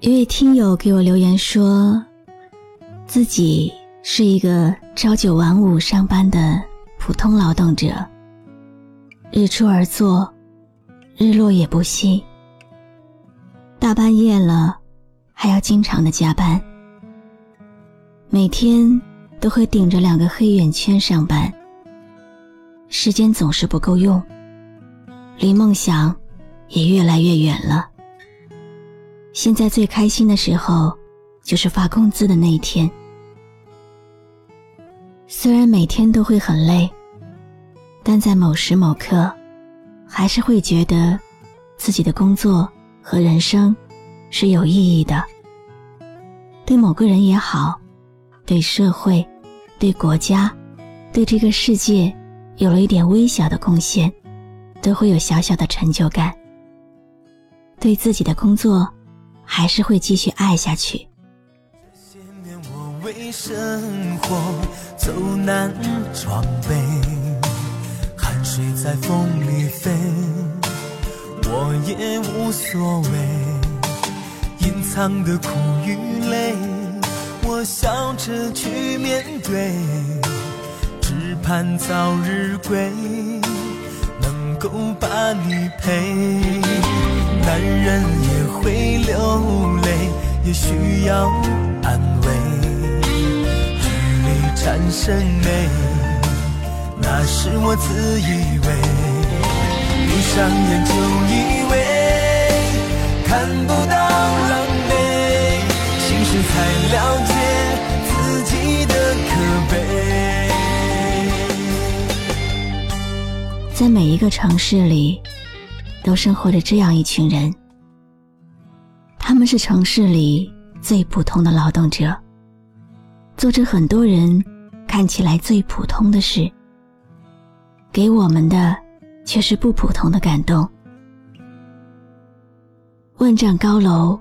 一位听友给我留言说，自己是一个朝九晚五上班的普通劳动者，日出而作，日落也不息，大半夜了还要经常的加班，每天都会顶着两个黑眼圈上班，时间总是不够用，离梦想也越来越远了。现在最开心的时候，就是发工资的那一天。虽然每天都会很累，但在某时某刻，还是会觉得自己的工作和人生是有意义的。对某个人也好，对社会、对国家、对这个世界，有了一点微小的贡献，都会有小小的成就感。对自己的工作。还是会继续爱下去。这些年我为生活走南闯北，汗水在风里飞，我也无所谓。隐藏的苦与累，我笑着去面对，只盼早日归，能够把你陪。男人也会流泪，也需要安慰。距离产生美，那是我自以为。闭上眼就以为看不到狼狈，心事才了解自己的可悲。在每一个城市里。都生活着这样一群人，他们是城市里最普通的劳动者，做着很多人看起来最普通的事，给我们的却是不普通的感动。万丈高楼，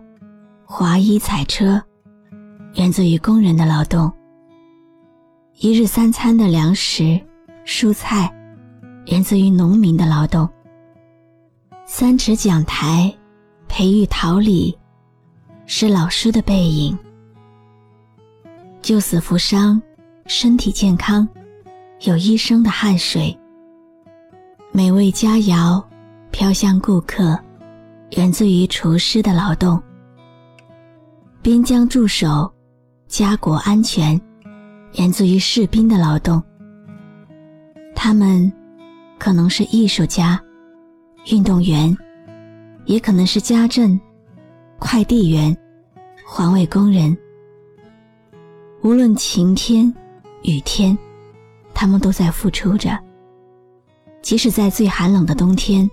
华衣彩车，源自于工人的劳动；一日三餐的粮食、蔬菜，源自于农民的劳动。三尺讲台，培育桃李，是老师的背影。救死扶伤，身体健康，有医生的汗水。美味佳肴，飘向顾客，源自于厨师的劳动。边疆驻守，家国安全，源自于士兵的劳动。他们可能是艺术家。运动员，也可能是家政、快递员、环卫工人。无论晴天、雨天，他们都在付出着。即使在最寒冷的冬天，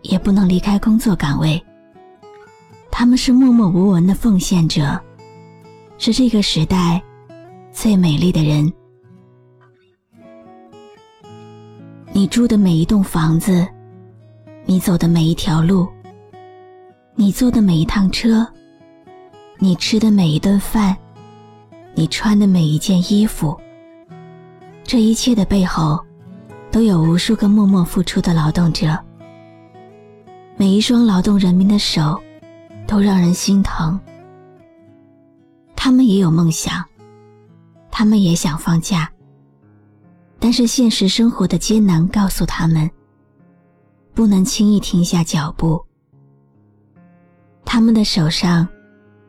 也不能离开工作岗位。他们是默默无闻的奉献者，是这个时代最美丽的人。你住的每一栋房子。你走的每一条路，你坐的每一趟车，你吃的每一顿饭，你穿的每一件衣服，这一切的背后，都有无数个默默付出的劳动者。每一双劳动人民的手，都让人心疼。他们也有梦想，他们也想放假，但是现实生活的艰难告诉他们。不能轻易停下脚步。他们的手上，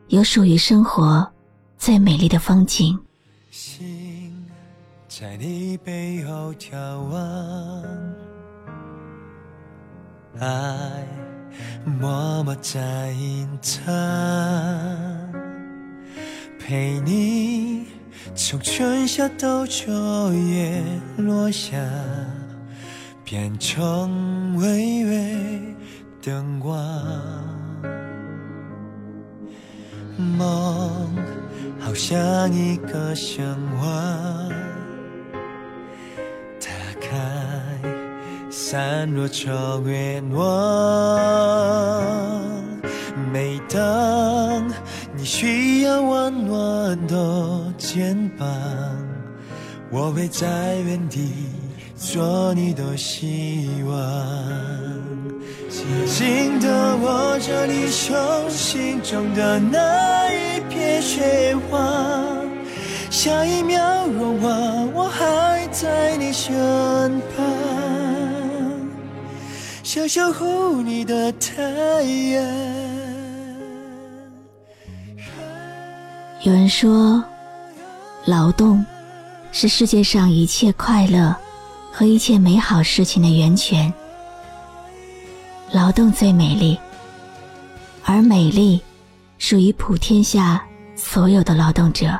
有属于生活最美丽的风景。心在你背后眺望，爱默默在隐藏，陪你从春夏到秋叶落下，变成微微灯光。梦好像一个神话，打开散落成愿望。每当你需要温暖的肩膀，我会在原地做你的希望。着你手心中的那一片雪花，下一秒融化，我还在你身旁，想守护你的太阳。有人说，劳动是世界上一切快乐和一切美好事情的源泉。劳动最美丽，而美丽属于普天下所有的劳动者。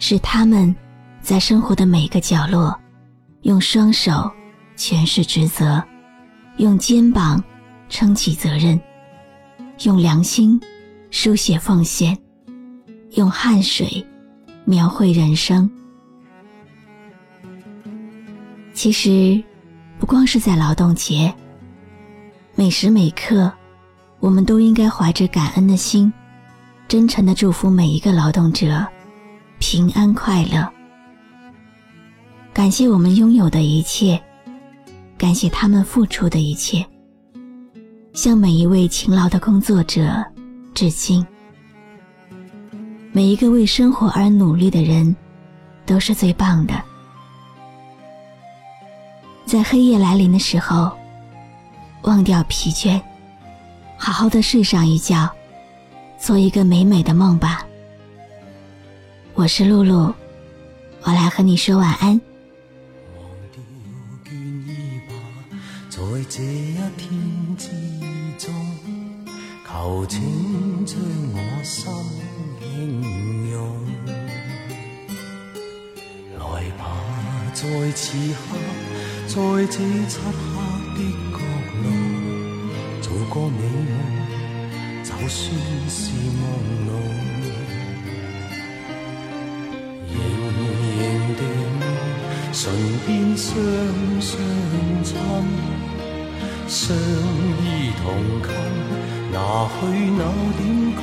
是他们在生活的每个角落，用双手诠释职责，用肩膀撑起责任，用良心书写奉献，用汗水描绘人生。其实，不光是在劳动节。每时每刻，我们都应该怀着感恩的心，真诚的祝福每一个劳动者平安快乐。感谢我们拥有的一切，感谢他们付出的一切。向每一位勤劳的工作者致敬。每一个为生活而努力的人，都是最棒的。在黑夜来临的时候。忘掉疲倦，好好的睡上一觉，做一个美美的梦吧。我是露露，我来和你说晚安。忘掉倦意吧，在这一天之中，求请将我心轻拥。来吧，在此刻，在这漆黑。做个美梦，就算是梦露。仍然地唇边相相亲，相依同衾，拿去那点拘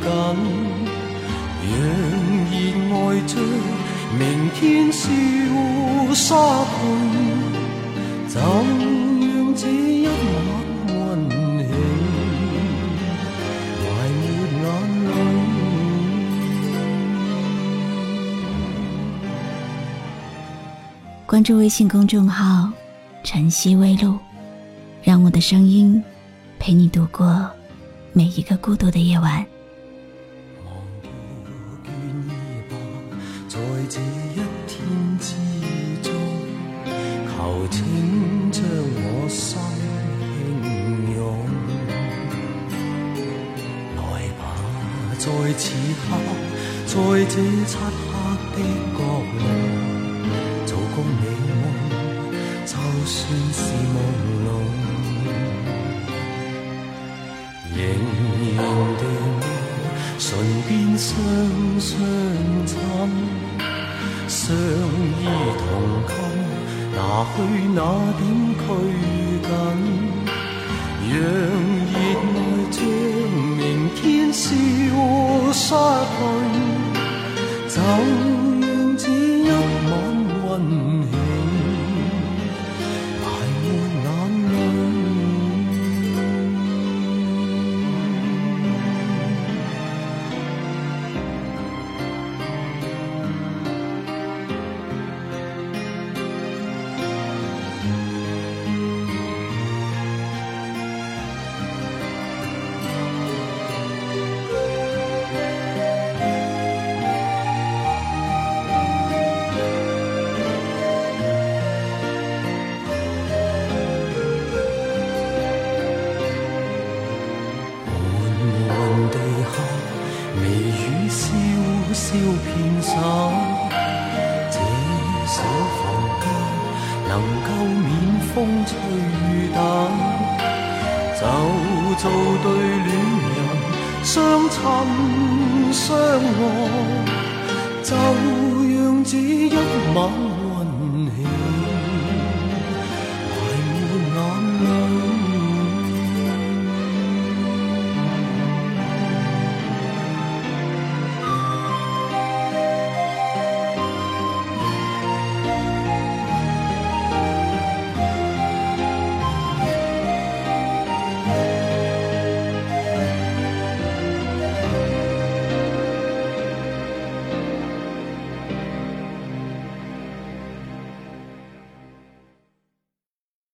谨，让热爱将明天消失去，怎？这一关注微信公众号“晨曦微露”，让我的声音陪你度过每一个孤独的夜晚。在此刻，在这漆黑的角落，算是朦胧。仍然地唇边相相亲，相依同衾，拿去那点拘谨，让热爱将明天消。失去，就做对恋人相衬相爱，就让这一晚。